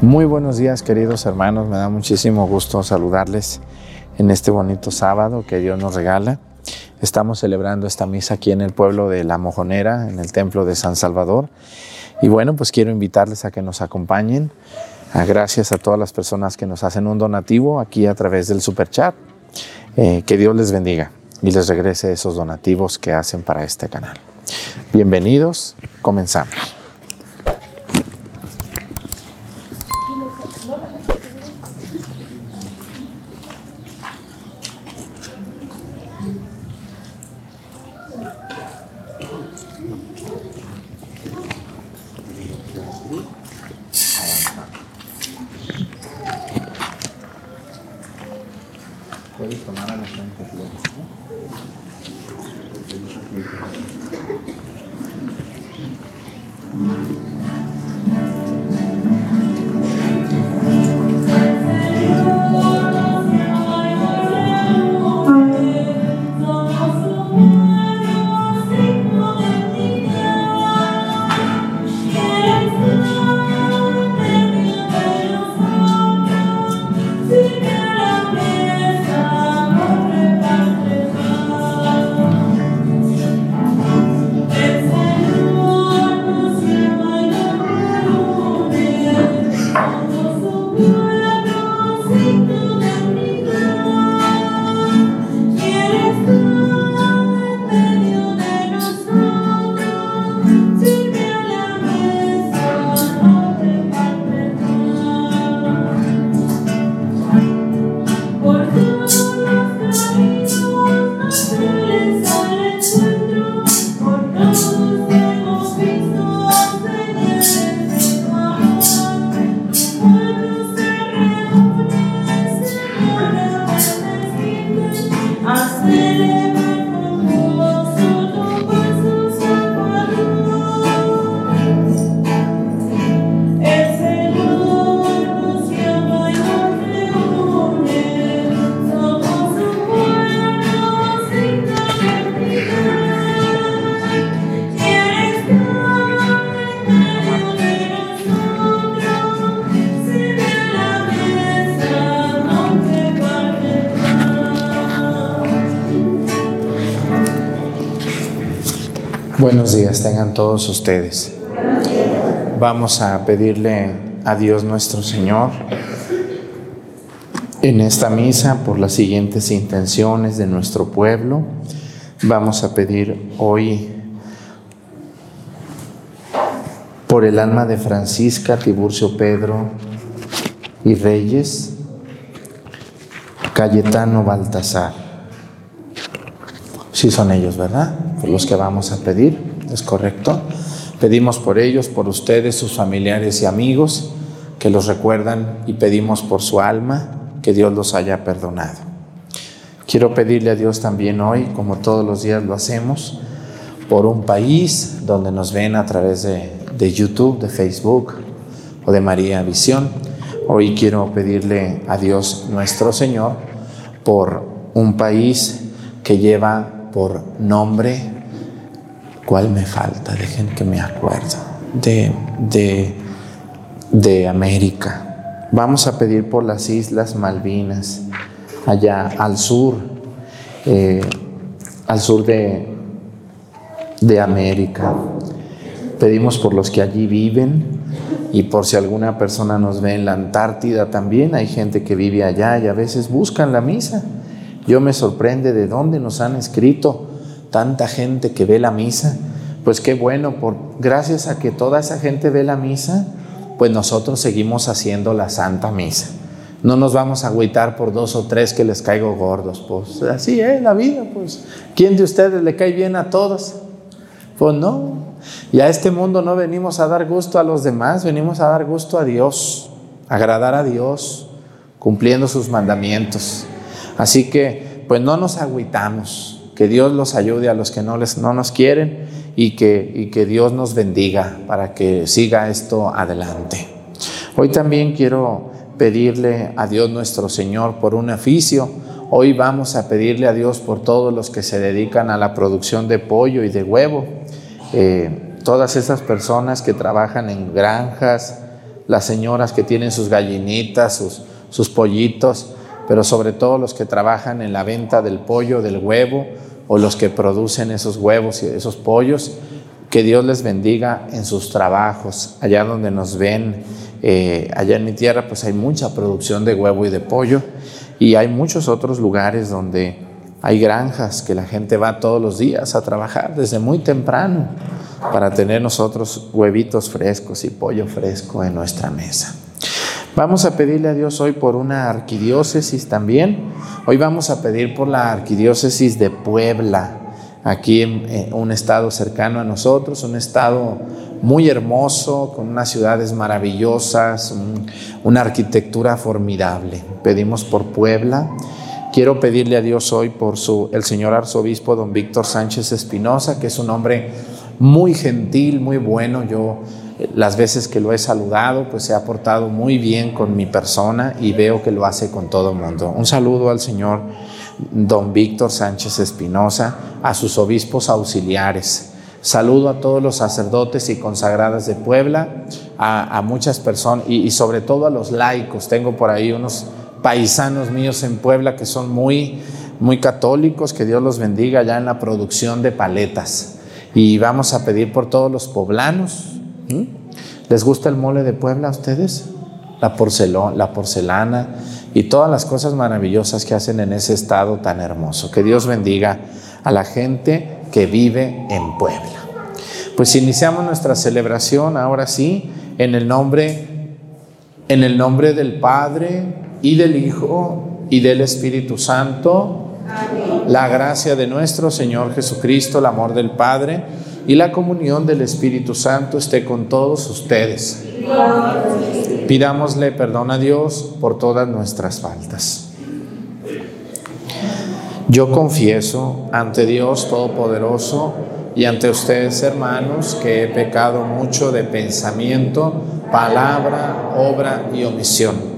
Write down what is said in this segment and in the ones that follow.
Muy buenos días queridos hermanos, me da muchísimo gusto saludarles en este bonito sábado que Dios nos regala. Estamos celebrando esta misa aquí en el pueblo de La Mojonera, en el templo de San Salvador. Y bueno, pues quiero invitarles a que nos acompañen. Gracias a todas las personas que nos hacen un donativo aquí a través del super chat. Eh, que Dios les bendiga y les regrese esos donativos que hacen para este canal. Bienvenidos, comenzamos. Todos ustedes. Vamos a pedirle a Dios nuestro Señor en esta misa por las siguientes intenciones de nuestro pueblo. Vamos a pedir hoy por el alma de Francisca, Tiburcio Pedro y Reyes, Cayetano Baltasar. Sí son ellos, ¿verdad? Por los que vamos a pedir, ¿es correcto? Pedimos por ellos, por ustedes, sus familiares y amigos, que los recuerdan y pedimos por su alma, que Dios los haya perdonado. Quiero pedirle a Dios también hoy, como todos los días lo hacemos, por un país donde nos ven a través de, de YouTube, de Facebook o de María Visión. Hoy quiero pedirle a Dios nuestro Señor por un país que lleva por nombre, ¿cuál me falta? Dejen que me acuerdo. De, de, de América. Vamos a pedir por las Islas Malvinas, allá al sur, eh, al sur de, de América. Pedimos por los que allí viven y por si alguna persona nos ve en la Antártida también. Hay gente que vive allá y a veces buscan la misa. Yo me sorprende de dónde nos han escrito tanta gente que ve la misa. Pues qué bueno, por, gracias a que toda esa gente ve la misa, pues nosotros seguimos haciendo la Santa Misa. No nos vamos a agüitar por dos o tres que les caigo gordos, pues así es la vida, pues. ¿Quién de ustedes le cae bien a todos? Pues no. Y a este mundo no venimos a dar gusto a los demás, venimos a dar gusto a Dios, agradar a Dios, cumpliendo sus mandamientos. Así que, pues no nos agüitamos, que Dios los ayude a los que no, les, no nos quieren y que, y que Dios nos bendiga para que siga esto adelante. Hoy también quiero pedirle a Dios nuestro Señor por un oficio. Hoy vamos a pedirle a Dios por todos los que se dedican a la producción de pollo y de huevo. Eh, todas esas personas que trabajan en granjas, las señoras que tienen sus gallinitas, sus, sus pollitos, pero sobre todo los que trabajan en la venta del pollo, del huevo, o los que producen esos huevos y esos pollos. Que Dios les bendiga en sus trabajos, allá donde nos ven, eh, allá en mi tierra, pues hay mucha producción de huevo y de pollo, y hay muchos otros lugares donde hay granjas que la gente va todos los días a trabajar desde muy temprano para tener nosotros huevitos frescos y pollo fresco en nuestra mesa. Vamos a pedirle a Dios hoy por una arquidiócesis también. Hoy vamos a pedir por la arquidiócesis de Puebla, aquí en un estado cercano a nosotros, un estado muy hermoso, con unas ciudades maravillosas, una arquitectura formidable. Pedimos por Puebla. Quiero pedirle a Dios hoy por su, el señor arzobispo don Víctor Sánchez Espinosa, que es un hombre muy gentil, muy bueno. Yo las veces que lo he saludado, pues se ha portado muy bien con mi persona y veo que lo hace con todo el mundo. Un saludo al señor don Víctor Sánchez Espinosa, a sus obispos auxiliares. Saludo a todos los sacerdotes y consagradas de Puebla, a, muchas personas y, y, sobre todo a los laicos. Tengo por ahí unos paisanos míos en Puebla que son muy, muy católicos, que Dios los bendiga ya en la producción de paletas. Y vamos a pedir por todos los poblanos, ¿Mm? ¿Les gusta el mole de Puebla a ustedes? La, la porcelana y todas las cosas maravillosas que hacen en ese estado tan hermoso. Que Dios bendiga a la gente que vive en Puebla. Pues iniciamos nuestra celebración ahora sí en el nombre en el nombre del Padre y del Hijo y del Espíritu Santo. La gracia de nuestro Señor Jesucristo, el amor del Padre y la comunión del Espíritu Santo esté con todos ustedes. Pidámosle perdón a Dios por todas nuestras faltas. Yo confieso ante Dios Todopoderoso y ante ustedes, hermanos, que he pecado mucho de pensamiento, palabra, obra y omisión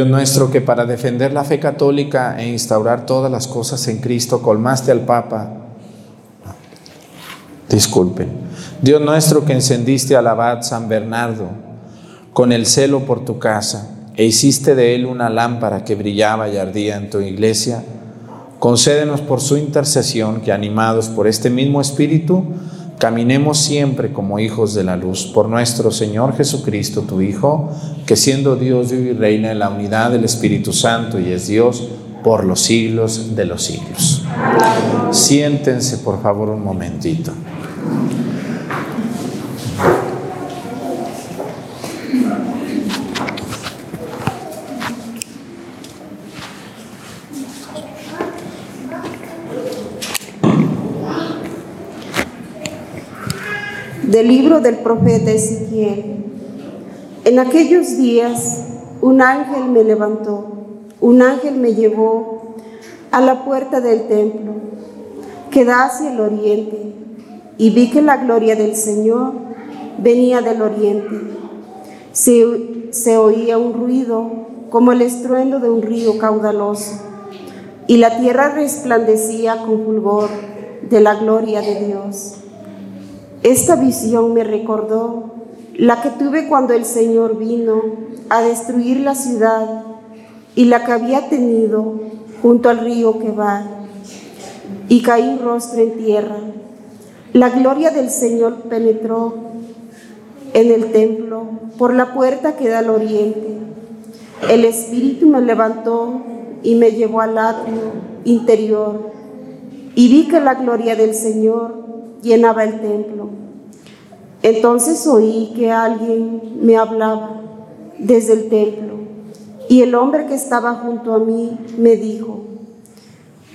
Dios nuestro, que para defender la fe católica e instaurar todas las cosas en Cristo, colmaste al Papa. Disculpen. Dios nuestro, que encendiste al abad San Bernardo con el celo por tu casa e hiciste de él una lámpara que brillaba y ardía en tu iglesia, concédenos por su intercesión que, animados por este mismo Espíritu, Caminemos siempre como hijos de la luz por nuestro Señor Jesucristo, tu Hijo, que siendo Dios vive y reina en la unidad del Espíritu Santo y es Dios por los siglos de los siglos. Siéntense por favor un momentito. Del libro del profeta Ezequiel. En aquellos días un ángel me levantó, un ángel me llevó a la puerta del templo que da hacia el oriente y vi que la gloria del Señor venía del oriente. Se, se oía un ruido como el estruendo de un río caudaloso y la tierra resplandecía con fulgor de la gloria de Dios. Esta visión me recordó la que tuve cuando el Señor vino a destruir la ciudad y la que había tenido junto al río que va, y caí rostro en tierra. La gloria del Señor penetró en el templo por la puerta que da al oriente. El Espíritu me levantó y me llevó al atrio interior y vi que la gloria del Señor llenaba el templo. Entonces oí que alguien me hablaba desde el templo y el hombre que estaba junto a mí me dijo,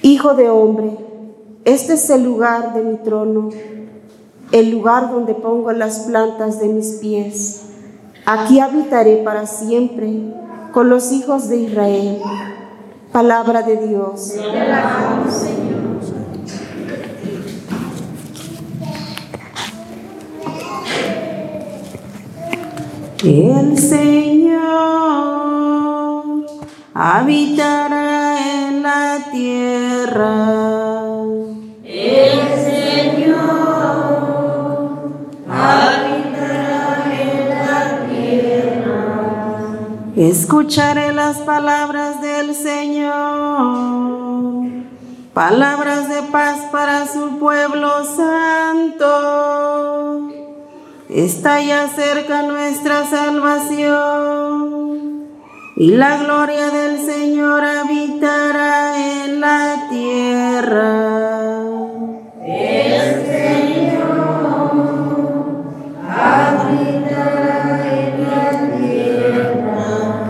Hijo de hombre, este es el lugar de mi trono, el lugar donde pongo las plantas de mis pies. Aquí habitaré para siempre con los hijos de Israel. Palabra de Dios. El Señor habitará en la tierra. El Señor habitará en la tierra. Escucharé las palabras del Señor, palabras de paz para su pueblo santo. Está ya cerca nuestra salvación y la gloria del Señor habitará en la tierra. El Señor habitará en la tierra.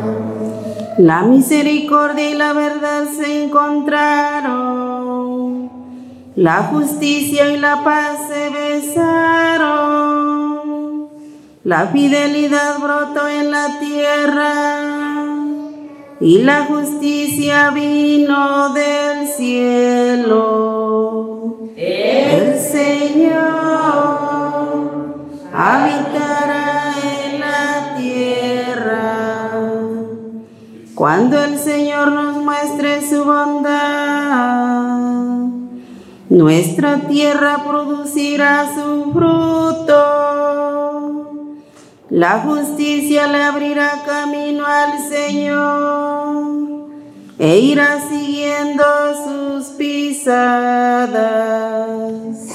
La misericordia y la verdad se encontraron, la justicia y la paz se besaron. La fidelidad brotó en la tierra y la justicia vino del cielo. El Señor habitará en la tierra. Cuando el Señor nos muestre su bondad, nuestra tierra producirá su fruto. La justicia le abrirá camino al Señor e irá siguiendo sus pisadas.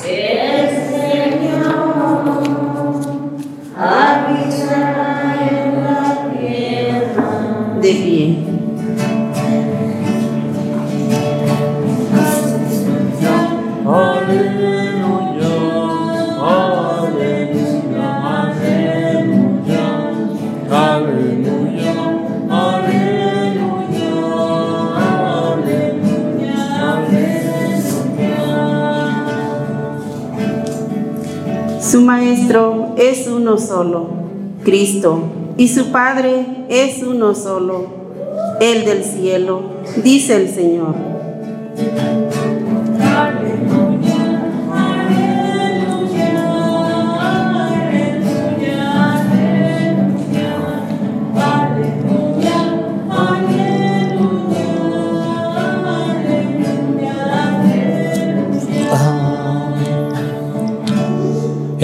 El Señor habitará en la tierra. De pie. Uno solo, Cristo, y su Padre es uno solo, el del cielo, dice el Señor.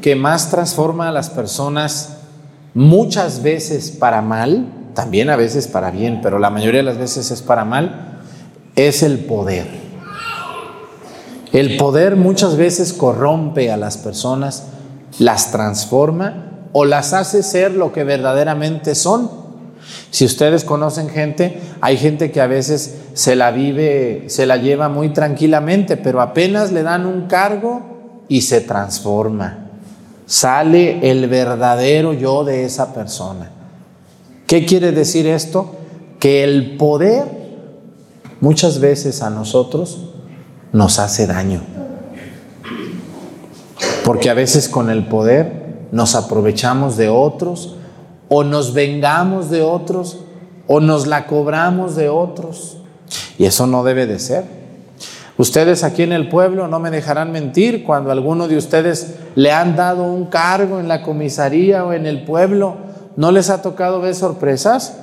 que más transforma a las personas muchas veces para mal, también a veces para bien, pero la mayoría de las veces es para mal, es el poder. El poder muchas veces corrompe a las personas, las transforma o las hace ser lo que verdaderamente son. Si ustedes conocen gente, hay gente que a veces se la vive, se la lleva muy tranquilamente, pero apenas le dan un cargo y se transforma sale el verdadero yo de esa persona. ¿Qué quiere decir esto? Que el poder muchas veces a nosotros nos hace daño. Porque a veces con el poder nos aprovechamos de otros o nos vengamos de otros o nos la cobramos de otros. Y eso no debe de ser. Ustedes aquí en el pueblo no me dejarán mentir cuando alguno de ustedes le han dado un cargo en la comisaría o en el pueblo. ¿No les ha tocado ver sorpresas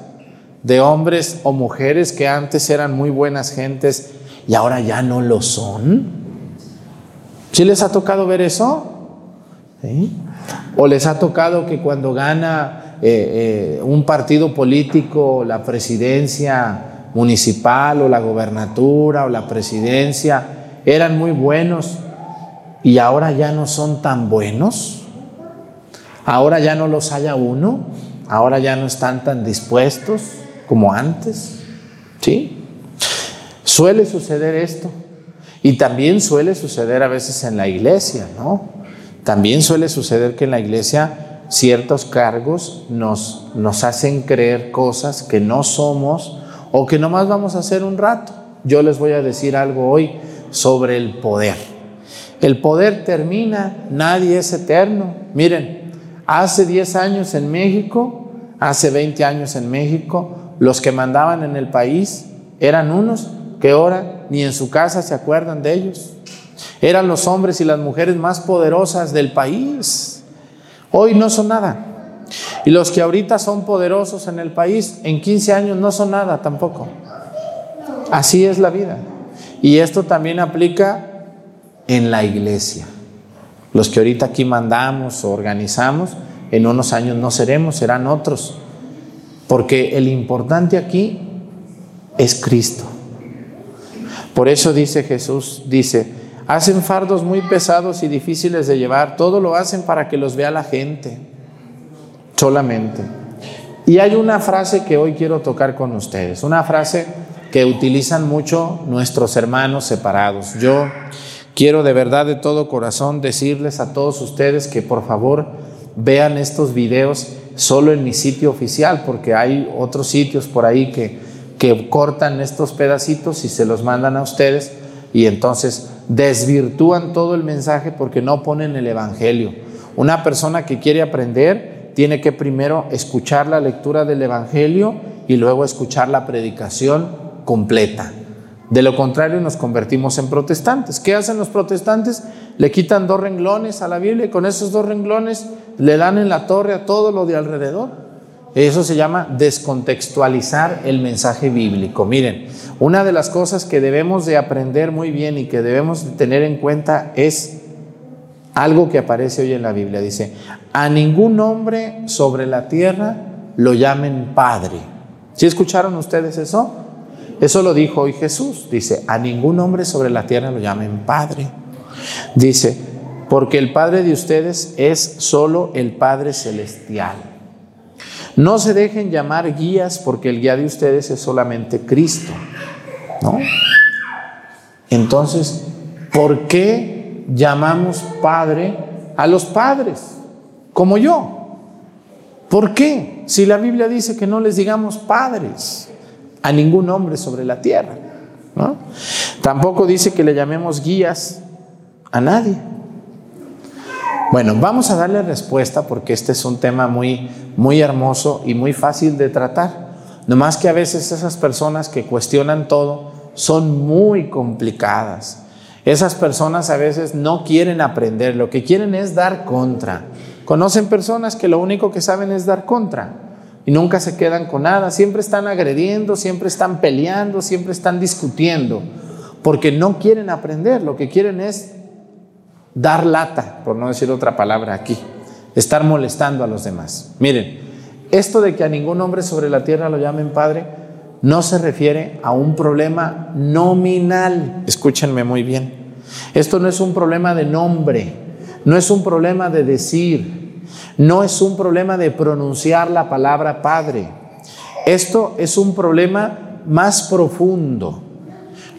de hombres o mujeres que antes eran muy buenas gentes y ahora ya no lo son? ¿Sí les ha tocado ver eso? ¿O les ha tocado que cuando gana eh, eh, un partido político la presidencia municipal o la gobernatura o la presidencia eran muy buenos y ahora ya no son tan buenos, ahora ya no los haya uno, ahora ya no están tan dispuestos como antes, ¿sí? Suele suceder esto y también suele suceder a veces en la iglesia, ¿no? También suele suceder que en la iglesia ciertos cargos nos, nos hacen creer cosas que no somos o que nomás vamos a hacer un rato. Yo les voy a decir algo hoy sobre el poder. El poder termina, nadie es eterno. Miren, hace 10 años en México, hace 20 años en México, los que mandaban en el país eran unos que ahora ni en su casa se acuerdan de ellos. Eran los hombres y las mujeres más poderosas del país. Hoy no son nada. Y los que ahorita son poderosos en el país, en 15 años no son nada tampoco. Así es la vida. Y esto también aplica en la iglesia. Los que ahorita aquí mandamos o organizamos, en unos años no seremos, serán otros. Porque el importante aquí es Cristo. Por eso dice Jesús, dice, hacen fardos muy pesados y difíciles de llevar, todo lo hacen para que los vea la gente solamente. Y hay una frase que hoy quiero tocar con ustedes, una frase que utilizan mucho nuestros hermanos separados. Yo quiero de verdad de todo corazón decirles a todos ustedes que por favor vean estos videos solo en mi sitio oficial, porque hay otros sitios por ahí que, que cortan estos pedacitos y se los mandan a ustedes y entonces desvirtúan todo el mensaje porque no ponen el Evangelio. Una persona que quiere aprender tiene que primero escuchar la lectura del Evangelio y luego escuchar la predicación completa. De lo contrario nos convertimos en protestantes. ¿Qué hacen los protestantes? Le quitan dos renglones a la Biblia y con esos dos renglones le dan en la torre a todo lo de alrededor. Eso se llama descontextualizar el mensaje bíblico. Miren, una de las cosas que debemos de aprender muy bien y que debemos de tener en cuenta es algo que aparece hoy en la Biblia. Dice, a ningún hombre sobre la tierra lo llamen Padre. ¿Sí escucharon ustedes eso? Eso lo dijo hoy Jesús. Dice, a ningún hombre sobre la tierra lo llamen Padre. Dice, porque el Padre de ustedes es solo el Padre celestial. No se dejen llamar guías porque el guía de ustedes es solamente Cristo. ¿No? Entonces, ¿por qué llamamos Padre a los padres? Como yo. ¿Por qué? Si la Biblia dice que no les digamos padres a ningún hombre sobre la tierra. ¿no? Tampoco dice que le llamemos guías a nadie. Bueno, vamos a darle respuesta porque este es un tema muy, muy hermoso y muy fácil de tratar. Nomás que a veces esas personas que cuestionan todo son muy complicadas. Esas personas a veces no quieren aprender, lo que quieren es dar contra. Conocen personas que lo único que saben es dar contra y nunca se quedan con nada, siempre están agrediendo, siempre están peleando, siempre están discutiendo, porque no quieren aprender, lo que quieren es dar lata, por no decir otra palabra aquí, estar molestando a los demás. Miren, esto de que a ningún hombre sobre la tierra lo llamen padre, no se refiere a un problema nominal. Escúchenme muy bien. Esto no es un problema de nombre, no es un problema de decir, no es un problema de pronunciar la palabra padre. Esto es un problema más profundo.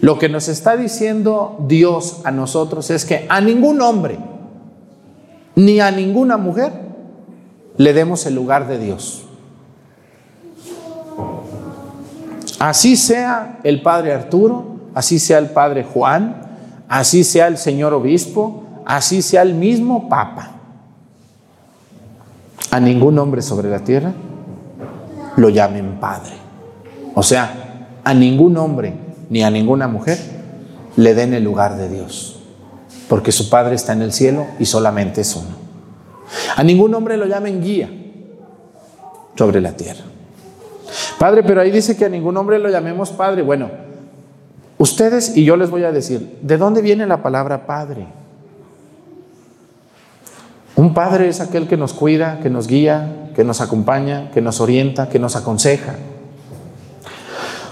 Lo que nos está diciendo Dios a nosotros es que a ningún hombre, ni a ninguna mujer, le demos el lugar de Dios. Así sea el padre Arturo, así sea el padre Juan, así sea el señor obispo, así sea el mismo papa. A ningún hombre sobre la tierra lo llamen padre. O sea, a ningún hombre ni a ninguna mujer le den el lugar de Dios, porque su Padre está en el cielo y solamente es uno. A ningún hombre lo llamen guía sobre la tierra. Padre, pero ahí dice que a ningún hombre lo llamemos Padre. Bueno, ustedes y yo les voy a decir, ¿de dónde viene la palabra Padre? Un padre es aquel que nos cuida, que nos guía, que nos acompaña, que nos orienta, que nos aconseja.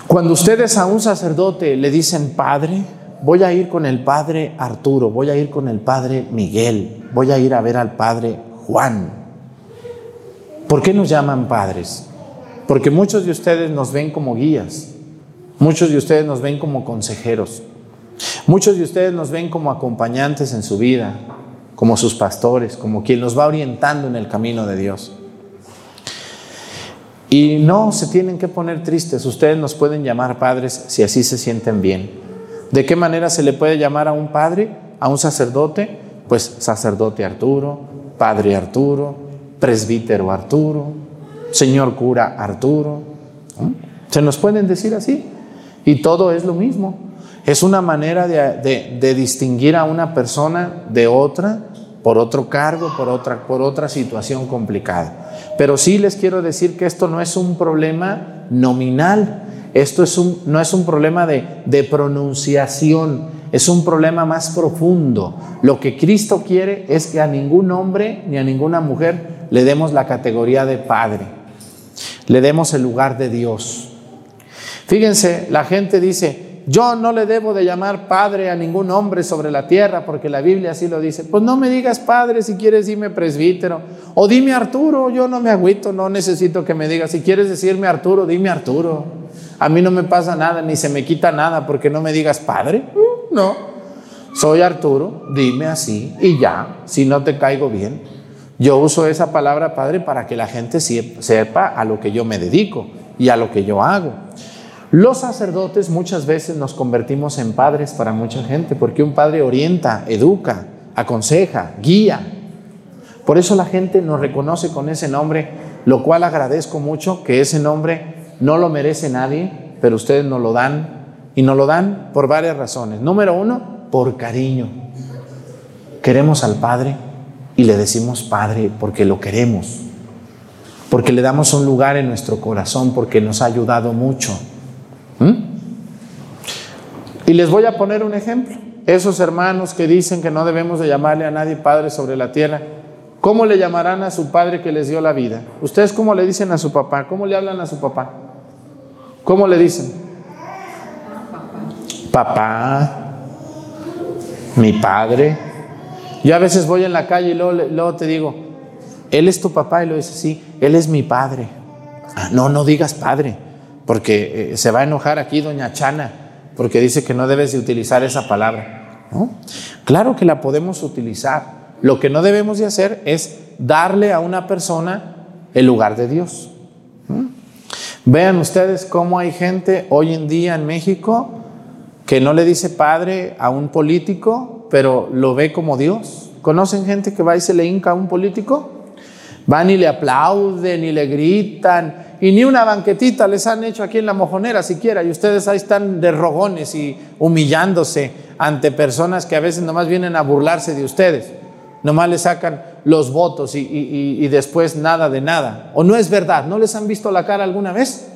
Cuando ustedes a un sacerdote le dicen padre, voy a ir con el padre Arturo, voy a ir con el padre Miguel, voy a ir a ver al padre Juan. ¿Por qué nos llaman padres? Porque muchos de ustedes nos ven como guías, muchos de ustedes nos ven como consejeros, muchos de ustedes nos ven como acompañantes en su vida, como sus pastores, como quien nos va orientando en el camino de Dios. Y no se tienen que poner tristes, ustedes nos pueden llamar padres si así se sienten bien. ¿De qué manera se le puede llamar a un padre, a un sacerdote? Pues sacerdote Arturo, padre Arturo, presbítero Arturo, señor cura Arturo. Se nos pueden decir así. Y todo es lo mismo. Es una manera de, de, de distinguir a una persona de otra por otro cargo, por otra, por otra situación complicada. Pero sí les quiero decir que esto no es un problema nominal, esto es un, no es un problema de, de pronunciación, es un problema más profundo. Lo que Cristo quiere es que a ningún hombre ni a ninguna mujer le demos la categoría de padre, le demos el lugar de Dios. Fíjense, la gente dice, yo no le debo de llamar padre a ningún hombre sobre la tierra porque la Biblia así lo dice. Pues no me digas padre, si quieres dime presbítero. O dime Arturo, yo no me agüito, no necesito que me digas. Si quieres decirme Arturo, dime Arturo. A mí no me pasa nada, ni se me quita nada porque no me digas padre. No, soy Arturo, dime así y ya, si no te caigo bien. Yo uso esa palabra padre para que la gente sepa a lo que yo me dedico y a lo que yo hago. Los sacerdotes muchas veces nos convertimos en padres para mucha gente, porque un padre orienta, educa, aconseja, guía. Por eso la gente nos reconoce con ese nombre, lo cual agradezco mucho que ese nombre no lo merece nadie, pero ustedes nos lo dan y nos lo dan por varias razones. Número uno, por cariño. Queremos al Padre y le decimos Padre porque lo queremos. porque le damos un lugar en nuestro corazón, porque nos ha ayudado mucho. Y les voy a poner un ejemplo. Esos hermanos que dicen que no debemos de llamarle a nadie padre sobre la tierra, ¿cómo le llamarán a su padre que les dio la vida? ¿Ustedes cómo le dicen a su papá? ¿Cómo le hablan a su papá? ¿Cómo le dicen? Papá, mi padre. Yo a veces voy en la calle y luego, te digo, ¿él es tu papá? Y lo dice, sí, él es mi padre. Ah, no, no digas padre, porque eh, se va a enojar aquí doña Chana, porque dice que no debes de utilizar esa palabra. ¿no? Claro que la podemos utilizar. Lo que no debemos de hacer es darle a una persona el lugar de Dios. Vean ustedes cómo hay gente hoy en día en México que no le dice padre a un político, pero lo ve como Dios. ¿Conocen gente que va y se le hinca a un político? Van y le aplauden y le gritan. Y ni una banquetita les han hecho aquí en la mojonera siquiera. Y ustedes ahí están de rogones y humillándose ante personas que a veces nomás vienen a burlarse de ustedes. Nomás le sacan los votos y después nada de nada. ¿O no es verdad? ¿No les han visto la cara alguna vez?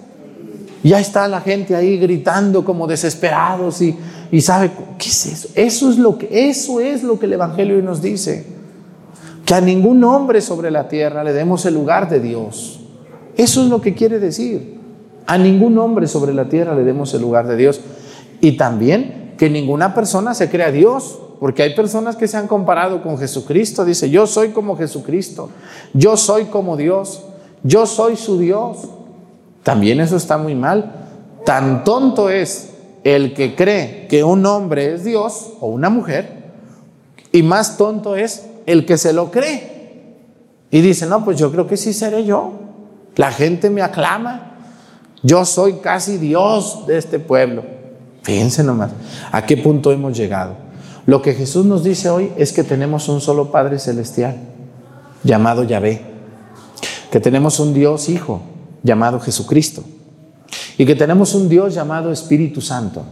Ya está la gente ahí gritando como desesperados y, y sabe, ¿qué es eso? Eso es, lo que, eso es lo que el Evangelio hoy nos dice. Que a ningún hombre sobre la tierra le demos el lugar de Dios. Eso es lo que quiere decir. A ningún hombre sobre la tierra le demos el lugar de Dios. Y también que ninguna persona se crea Dios. Porque hay personas que se han comparado con Jesucristo. Dice, yo soy como Jesucristo. Yo soy como Dios. Yo soy su Dios. También eso está muy mal. Tan tonto es el que cree que un hombre es Dios o una mujer, y más tonto es el que se lo cree. Y dice, no, pues yo creo que sí seré yo. La gente me aclama. Yo soy casi Dios de este pueblo. Fíjense nomás, ¿a qué punto hemos llegado? Lo que Jesús nos dice hoy es que tenemos un solo Padre Celestial, llamado Yahvé. Que tenemos un Dios Hijo, llamado Jesucristo. Y que tenemos un Dios llamado Espíritu Santo,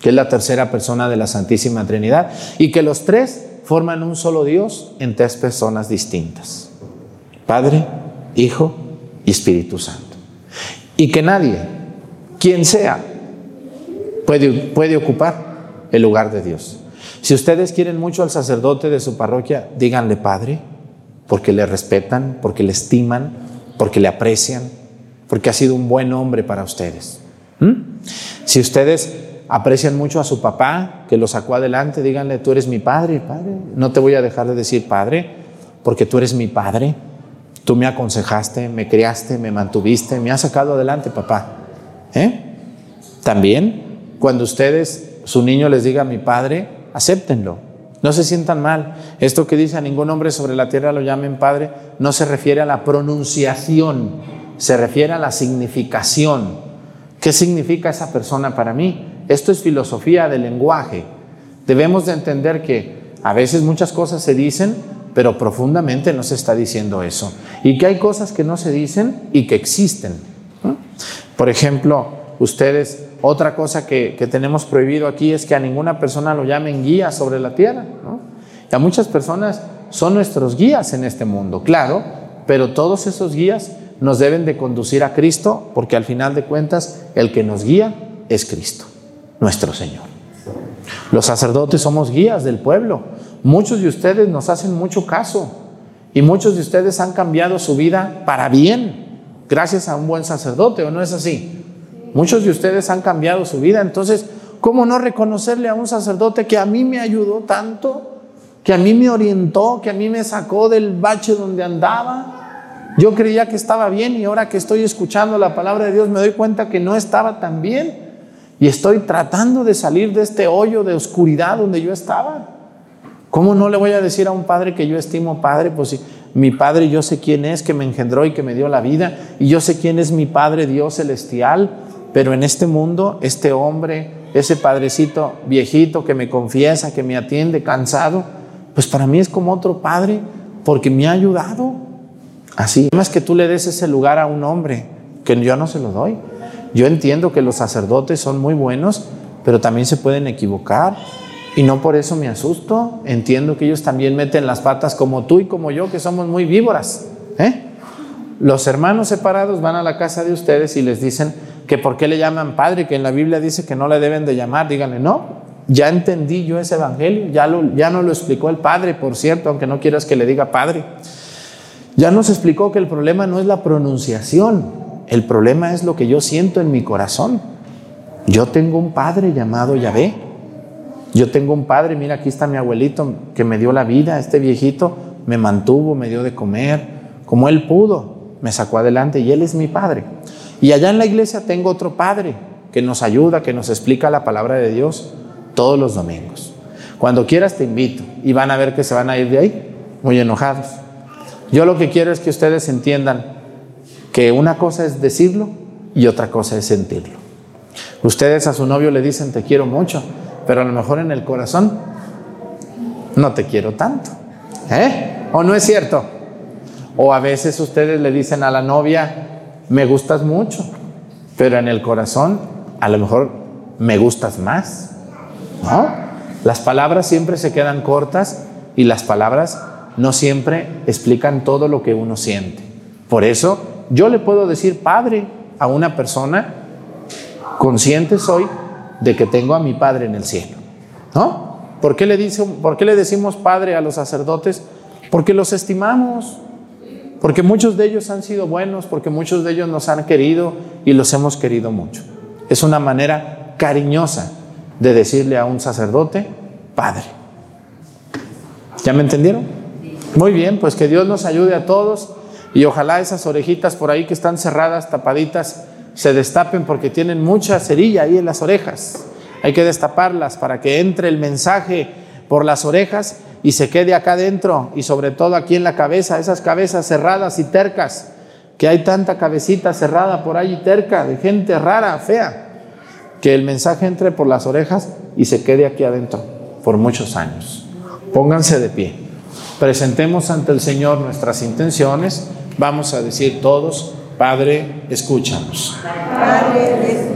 que es la tercera persona de la Santísima Trinidad, y que los tres forman un solo Dios en tres personas distintas. Padre, Hijo y Espíritu Santo. Y que nadie, quien sea, puede, puede ocupar el lugar de Dios. Si ustedes quieren mucho al sacerdote de su parroquia, díganle Padre, porque le respetan, porque le estiman, porque le aprecian, porque ha sido un buen hombre para ustedes. ¿Mm? Si ustedes aprecian mucho a su papá, que lo sacó adelante, díganle, tú eres mi padre, padre. No te voy a dejar de decir padre, porque tú eres mi padre. Tú me aconsejaste, me criaste, me mantuviste, me has sacado adelante, papá. ¿Eh? También, cuando ustedes, su niño les diga mi padre, acéptenlo. No se sientan mal. Esto que dice a ningún hombre sobre la tierra lo llamen padre, no se refiere a la pronunciación, se refiere a la significación. ¿Qué significa esa persona para mí? Esto es filosofía del lenguaje. Debemos de entender que a veces muchas cosas se dicen, pero profundamente no se está diciendo eso. Y que hay cosas que no se dicen y que existen. Por ejemplo, ustedes, otra cosa que, que, tenemos prohibido aquí es que a ninguna persona lo llamen guía sobre la tierra. ¿no? Y a muchas personas son nuestros guías en este mundo, claro, pero todos esos guías nos deben de conducir a Cristo, porque al final de cuentas el que nos guía es Cristo, nuestro Señor. Los sacerdotes somos guías del pueblo. Muchos de ustedes nos hacen mucho caso y muchos de ustedes han cambiado su vida para bien gracias a un buen sacerdote, ¿o no es así? Muchos de ustedes han cambiado su vida, entonces, ¿cómo no reconocerle a un sacerdote que a mí me ayudó tanto, que a mí me orientó, que a mí me sacó del bache donde andaba? Yo creía que estaba bien y ahora que estoy escuchando la palabra de Dios me doy cuenta que no estaba tan bien y estoy tratando de salir de este hoyo de oscuridad donde yo estaba. ¿Cómo no le voy a decir a un padre que yo estimo padre? Pues si mi padre yo sé quién es, que me engendró y que me dio la vida, y yo sé quién es mi padre Dios celestial, pero en este mundo, este hombre, ese padrecito viejito que me confiesa, que me atiende cansado, pues para mí es como otro padre, porque me ha ayudado. Así, más que tú le des ese lugar a un hombre, que yo no se lo doy. Yo entiendo que los sacerdotes son muy buenos, pero también se pueden equivocar. Y no por eso me asusto. Entiendo que ellos también meten las patas como tú y como yo, que somos muy víboras. ¿eh? Los hermanos separados van a la casa de ustedes y les dicen que por qué le llaman padre, que en la Biblia dice que no le deben de llamar. Díganle, no, ya entendí yo ese evangelio, ya, no lo explicó el padre, por cierto, aunque no quieras que le diga padre. Ya nos explicó que el problema no es la pronunciación, el problema es lo que yo siento en mi corazón. Yo tengo un padre llamado Yahvé. Yo tengo un padre, mira, aquí está mi abuelito que me dio la vida, este viejito me mantuvo, me dio de comer, como él pudo, me sacó adelante y él es mi padre. Y allá en la iglesia tengo otro padre que nos ayuda, que nos explica la palabra de Dios todos los domingos. Cuando quieras te invito y van a ver que se van a ir de ahí muy enojados. Yo lo que quiero es que ustedes entiendan que una cosa es decirlo y otra cosa es sentirlo. Ustedes a su novio le dicen te quiero mucho, pero a lo mejor en el corazón no te quiero tanto. ¿Eh? ¿O no es cierto? O a veces ustedes le dicen a la novia, me gustas mucho, pero en el corazón a lo mejor me gustas más. ¿No? Las palabras siempre se quedan cortas y las palabras no siempre explican todo lo que uno siente. Por eso yo le puedo decir padre a una persona, consciente soy de que tengo a mi padre en el cielo. ¿No? ¿Por qué le, dice, ¿Por qué le decimos padre a los sacerdotes? Porque los estimamos, porque muchos de ellos han sido buenos, porque muchos de ellos nos han querido y los hemos querido mucho. Es una manera cariñosa de decirle a un sacerdote, Padre. ¿Ya me entendieron? Muy bien, pues que Dios nos ayude a todos y ojalá esas orejitas por ahí que están cerradas, tapaditas, se destapen porque tienen mucha cerilla ahí en las orejas. Hay que destaparlas para que entre el mensaje por las orejas y se quede acá adentro y sobre todo aquí en la cabeza, esas cabezas cerradas y tercas, que hay tanta cabecita cerrada por ahí terca de gente rara, fea que el mensaje entre por las orejas y se quede aquí adentro por muchos años. Pónganse de pie. Presentemos ante el Señor nuestras intenciones. Vamos a decir todos, Padre, escúchanos. Padre,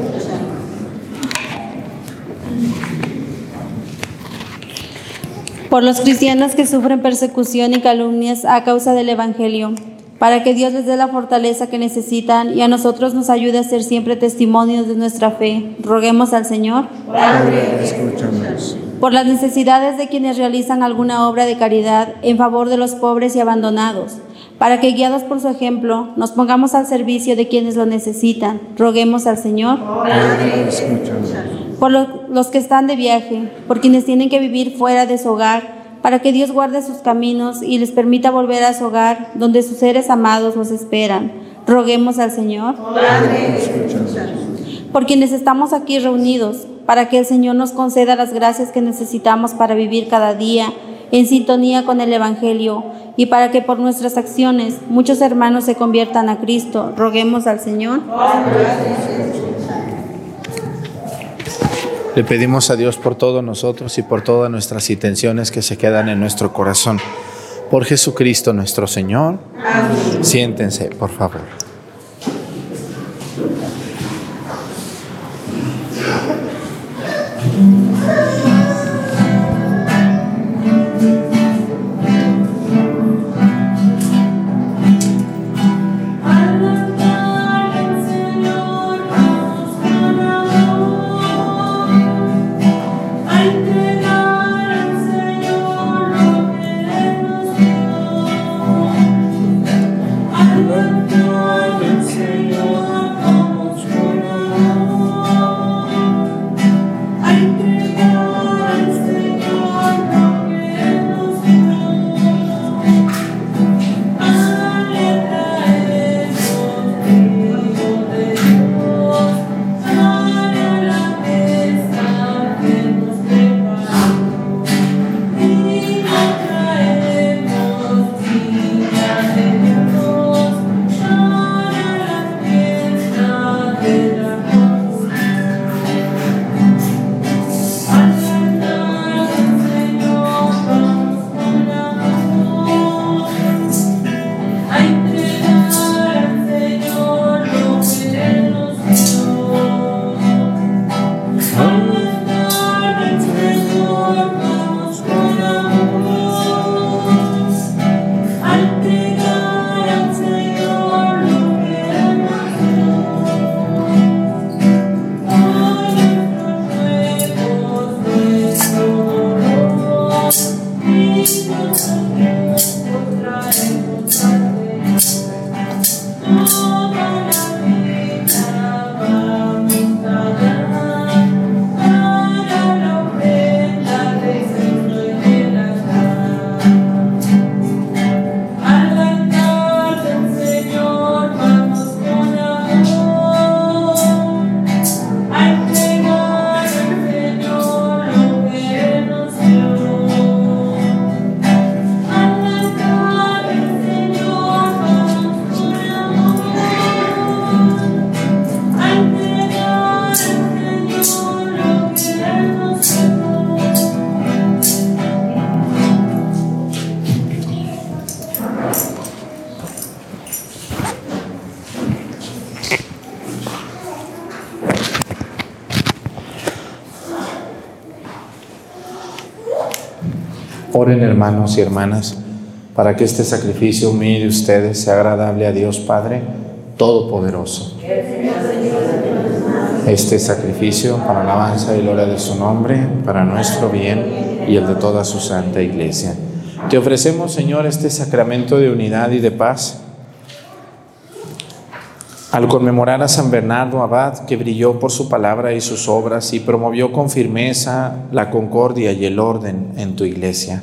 Por los cristianos que sufren persecución y calumnias a causa del Evangelio, para que Dios les dé la fortaleza que necesitan y a nosotros nos ayude a ser siempre testimonios de nuestra fe. Roguemos al Señor. Padre, escúchanos. Por las necesidades de quienes realizan alguna obra de caridad en favor de los pobres y abandonados, para que guiados por su ejemplo nos pongamos al servicio de quienes lo necesitan. Roguemos al Señor. Padre, escúchanos. Por lo- los que están de viaje, por quienes tienen que vivir fuera de su hogar, para que Dios guarde sus caminos y les permita volver a su hogar, donde sus seres amados los esperan. Roguemos al Señor. Por quienes estamos aquí reunidos, para que el Señor nos conceda las gracias que necesitamos para vivir cada día en sintonía con el Evangelio y para que por nuestras acciones muchos hermanos se conviertan a Cristo. Roguemos al Señor. Le pedimos a Dios por todos nosotros y por todas nuestras intenciones que se quedan en nuestro corazón. Por Jesucristo nuestro Señor. Siéntense, por favor. Hermanos y hermanas para que este sacrificio mío de ustedes sea agradable a Dios Padre Todopoderoso. Este sacrificio para alabanza y gloria de su nombre, para nuestro bien y el de toda su santa iglesia. Te ofrecemos, Señor, este sacramento de unidad y de paz. Al conmemorar a San Bernardo Abad, que brilló por su palabra y sus obras y promovió con firmeza la concordia y el orden en tu iglesia.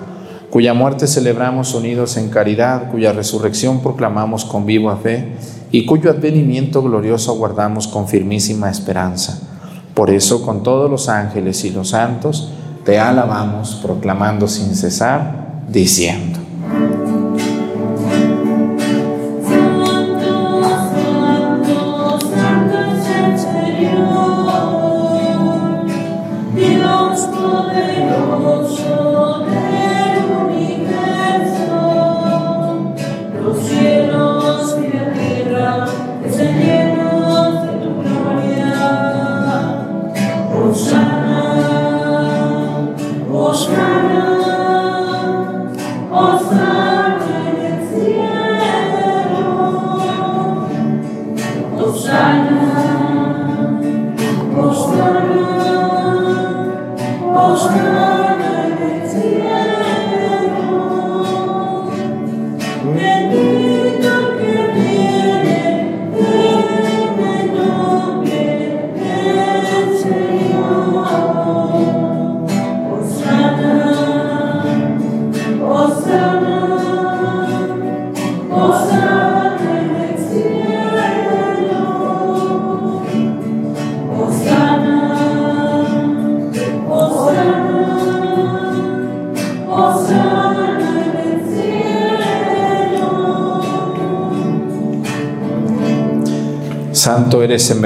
cuya muerte celebramos unidos en caridad, cuya resurrección proclamamos con viva fe y cuyo advenimiento glorioso aguardamos con firmísima esperanza. Por eso, con todos los ángeles y los santos, te alabamos, proclamando sin cesar, diciendo.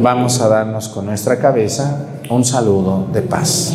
Vamos a darnos con nuestra cabeza un saludo de paz.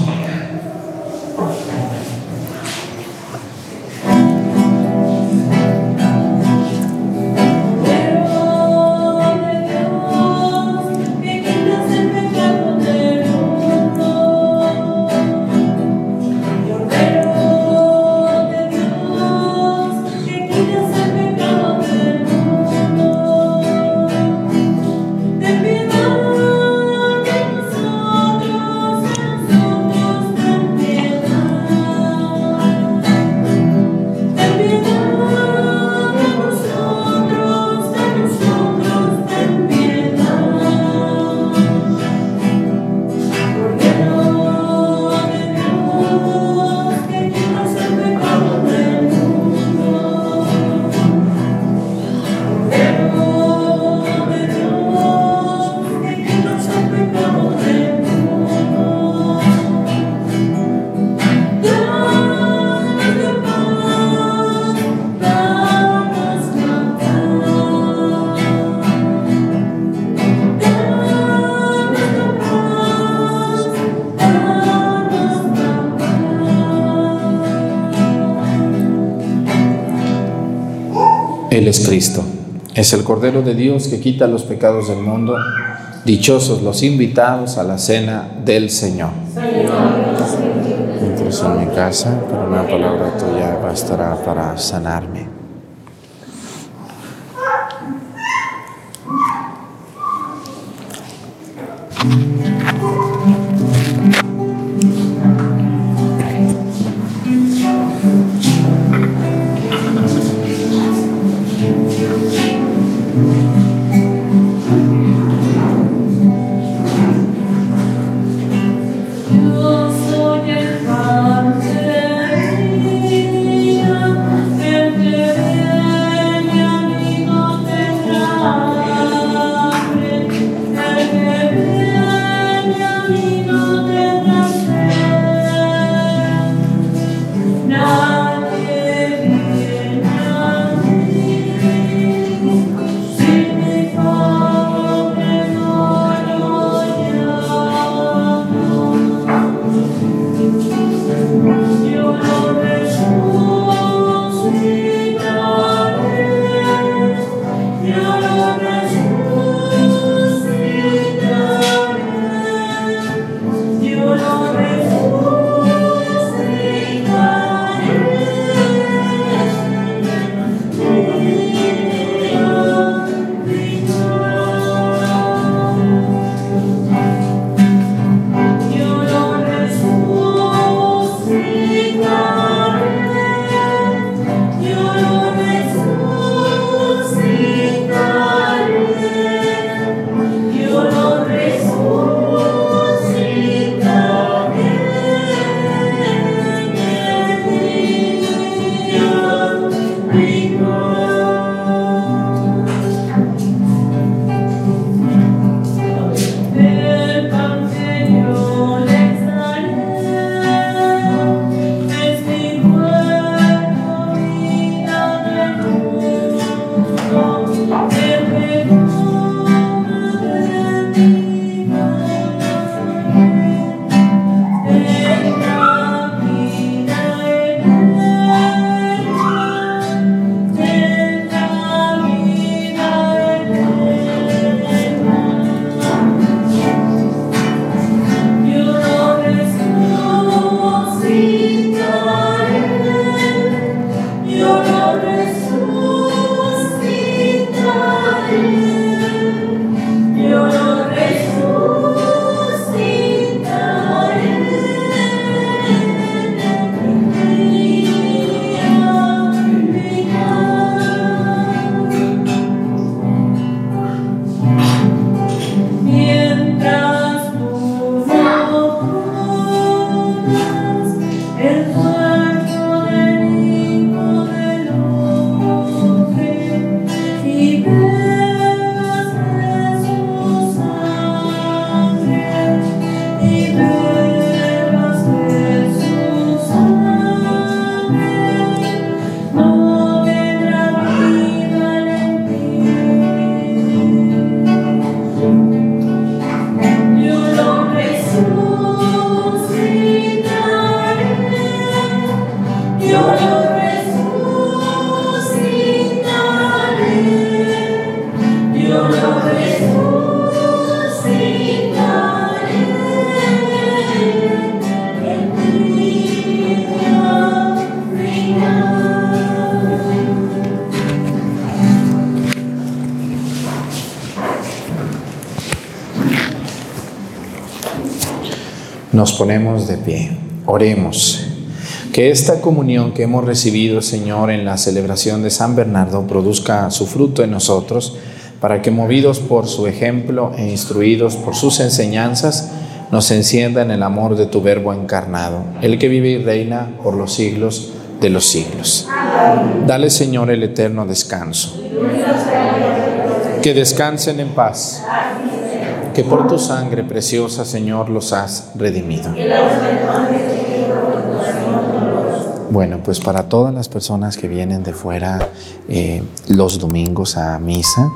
Es Cristo, es el Cordero de Dios que quita los pecados del mundo. Dichosos los invitados a la cena del Señor. Entras en mi casa, pero una palabra tuya bastará para sanarme. Nos ponemos de pie. Oremos. Que esta comunión que hemos recibido, Señor, en la celebración de San Bernardo produzca su fruto en nosotros, para que movidos por su ejemplo e instruidos por sus enseñanzas, nos encienda en el amor de tu Verbo encarnado, el que vive y reina por los siglos de los siglos. Dale, Señor, el eterno descanso. Que descansen en paz. Que por tu sangre preciosa, Señor, los has redimido. Bueno, pues para todas las personas que vienen de fuera eh, los domingos a misa,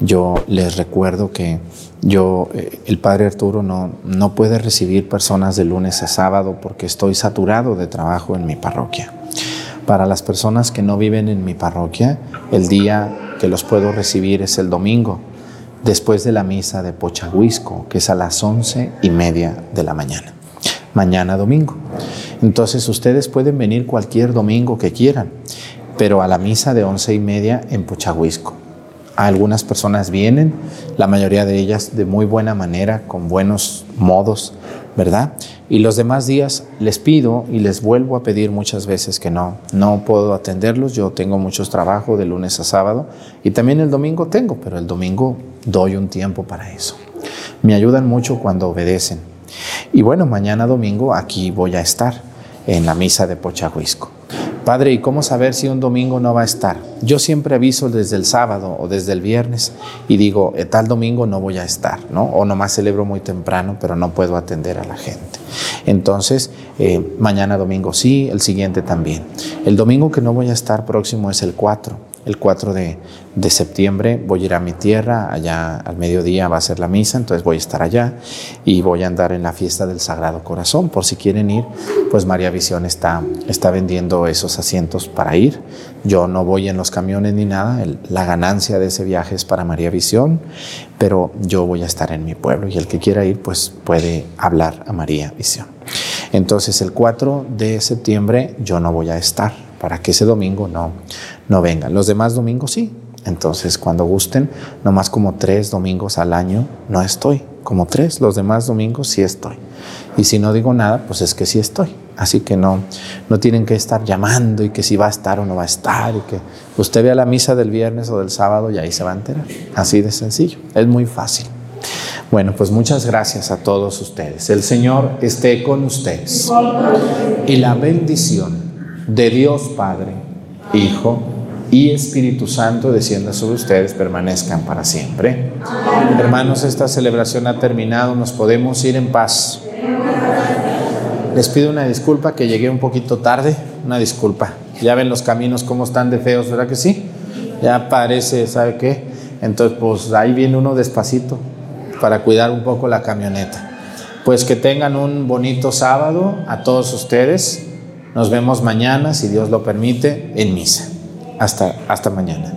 yo les recuerdo que yo, eh, el Padre Arturo no, no puede recibir personas de lunes a sábado porque estoy saturado de trabajo en mi parroquia. Para las personas que no viven en mi parroquia, el día que los puedo recibir es el domingo, después de la misa de Pochahuisco, que es a las once y media de la mañana. Mañana domingo. Entonces ustedes pueden venir cualquier domingo que quieran, pero a la misa de once y media en Pochahuisco. Algunas personas vienen, la mayoría de ellas de muy buena manera, con buenos modos, ¿verdad? Y los demás días les pido y les vuelvo a pedir muchas veces que no, no puedo atenderlos, yo tengo muchos trabajos de lunes a sábado y también el domingo tengo, pero el domingo doy un tiempo para eso. Me ayudan mucho cuando obedecen. Y bueno, mañana domingo aquí voy a estar en la misa de Pochahuisco. Padre, ¿y cómo saber si un domingo no va a estar? Yo siempre aviso desde el sábado o desde el viernes y digo, "Eh, tal domingo no voy a estar, ¿no? O nomás celebro muy temprano, pero no puedo atender a la gente. Entonces, eh, mañana domingo sí, el siguiente también. El domingo que no voy a estar próximo es el 4. El 4 de, septiembre voy a ir a mi tierra, allá al mediodía va a ser la misa, entonces voy a estar allá y voy a andar en la fiesta del Sagrado Corazón. Por si quieren ir, pues María Visión está, está vendiendo esos asientos para ir. Yo no voy en los camiones ni nada, la ganancia de ese viaje es para María Visión, pero yo voy a estar en mi pueblo y el que quiera ir, pues puede hablar a María Visión. Entonces el 4 de septiembre yo no voy a estar para que ese domingo no, no vengan. Los demás domingos sí. Entonces cuando gusten, nomás como tres domingos al año no estoy. Como tres, los demás domingos sí estoy. Y si no digo nada, pues es que sí estoy. Así que no, no tienen que estar llamando y que si va a estar o no va a estar. Y que usted vea la misa del viernes o del sábado y ahí se va a enterar. Así de sencillo. Es muy fácil. Bueno, pues muchas gracias a todos ustedes. El Señor esté con ustedes. Y la bendición de Dios Padre, Hijo y Espíritu Santo descienda sobre ustedes, permanezcan para siempre. Hermanos, esta celebración ha terminado, nos podemos ir en paz. Les pido una disculpa que llegué un poquito tarde, una disculpa. Ya ven los caminos cómo están de feos, ¿verdad que sí? Ya parece, ¿sabe qué? Entonces, pues ahí viene uno despacito para cuidar un poco la camioneta. Pues que tengan un bonito sábado a todos ustedes. Nos vemos mañana, si Dios lo permite, en misa. Hasta, mañana.